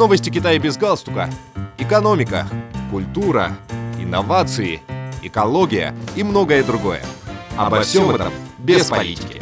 Новости Китая без галстука. Экономика, культура, инновации, экология и многое другое. Обо всем этом без политики.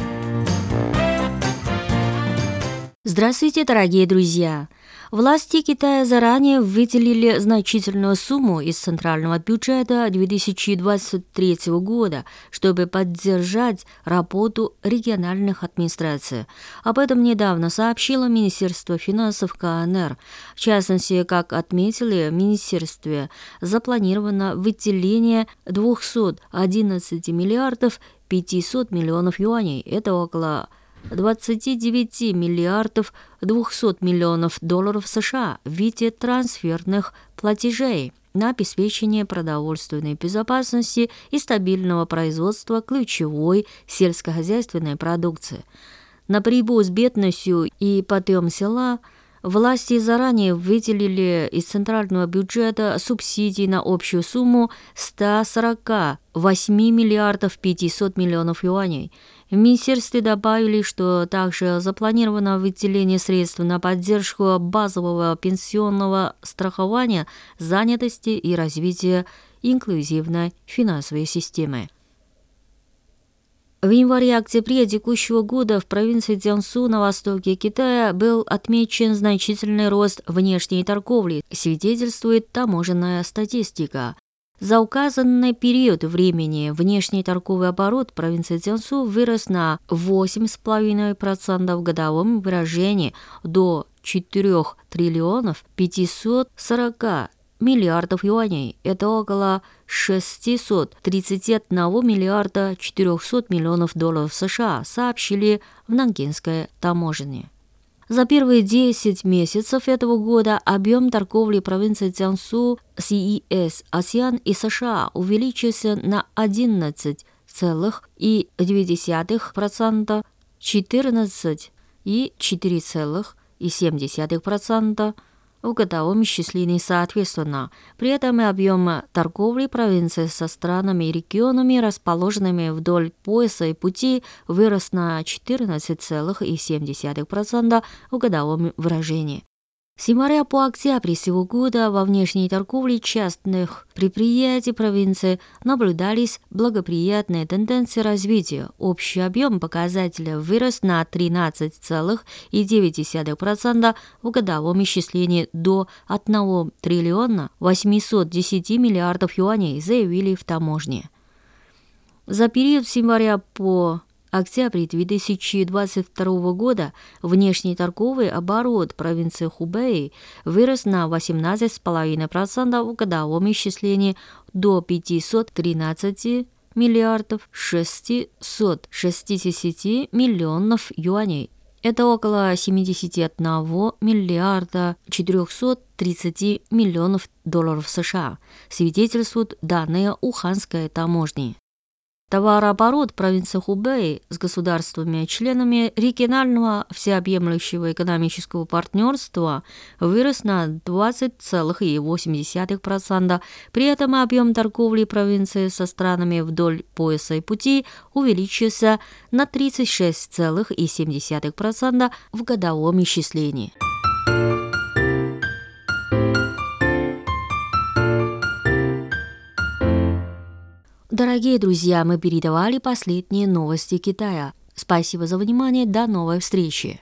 Здравствуйте, дорогие друзья! Власти Китая заранее выделили значительную сумму из центрального бюджета 2023 года, чтобы поддержать работу региональных администраций. Об этом недавно сообщило Министерство финансов КНР. В частности, как отметили в Министерстве, запланировано выделение 211 миллиардов 500 миллионов юаней. Это около 29 миллиардов 200 миллионов долларов США в виде трансферных платежей на обеспечение продовольственной безопасности и стабильного производства ключевой сельскохозяйственной продукции. На борьбу с бедностью и подъем села – Власти заранее выделили из центрального бюджета субсидий на общую сумму 148 миллиардов 500 миллионов юаней. В министерстве добавили, что также запланировано выделение средств на поддержку базового пенсионного страхования, занятости и развития инклюзивной финансовой системы. В январе-октябре текущего года в провинции Цзянсу на востоке Китая был отмечен значительный рост внешней торговли, свидетельствует таможенная статистика. За указанный период времени внешний торговый оборот провинции Цзянсу вырос на 8,5% в годовом выражении до 4 триллионов 540 миллиардов юаней. Это около 631 миллиарда 400 миллионов долларов США, сообщили в Нангинской таможенне. За первые 10 месяцев этого года объем торговли провинции Цзянсу с ЕС, АСЕАН и США увеличился на 11,2%, 14 и 4,7% в годовом исчислении соответственно. При этом и объем торговли провинции со странами и регионами, расположенными вдоль пояса и пути, вырос на 14,7% в годовом выражении. С января по октябрь сего года во внешней торговле частных предприятий провинции наблюдались благоприятные тенденции развития. Общий объем показателя вырос на 13,9% в годовом исчислении до 1 триллиона 810 миллиардов юаней, заявили в таможне. За период с января по октябре 2022 года внешний торговый оборот провинции Хубэй вырос на 18,5% в годовом исчислении до 513 миллиардов 660 миллионов юаней. Это около 71 миллиарда 430 миллионов долларов США, свидетельствуют данные Уханской таможни. Товарооборот провинции Хубэй с государствами-членами регионального всеобъемлющего экономического партнерства вырос на 20,8%. При этом объем торговли провинции со странами вдоль пояса и пути увеличился на 36,7% в годовом исчислении. Дорогие друзья, мы передавали последние новости Китая. Спасибо за внимание, до новой встречи.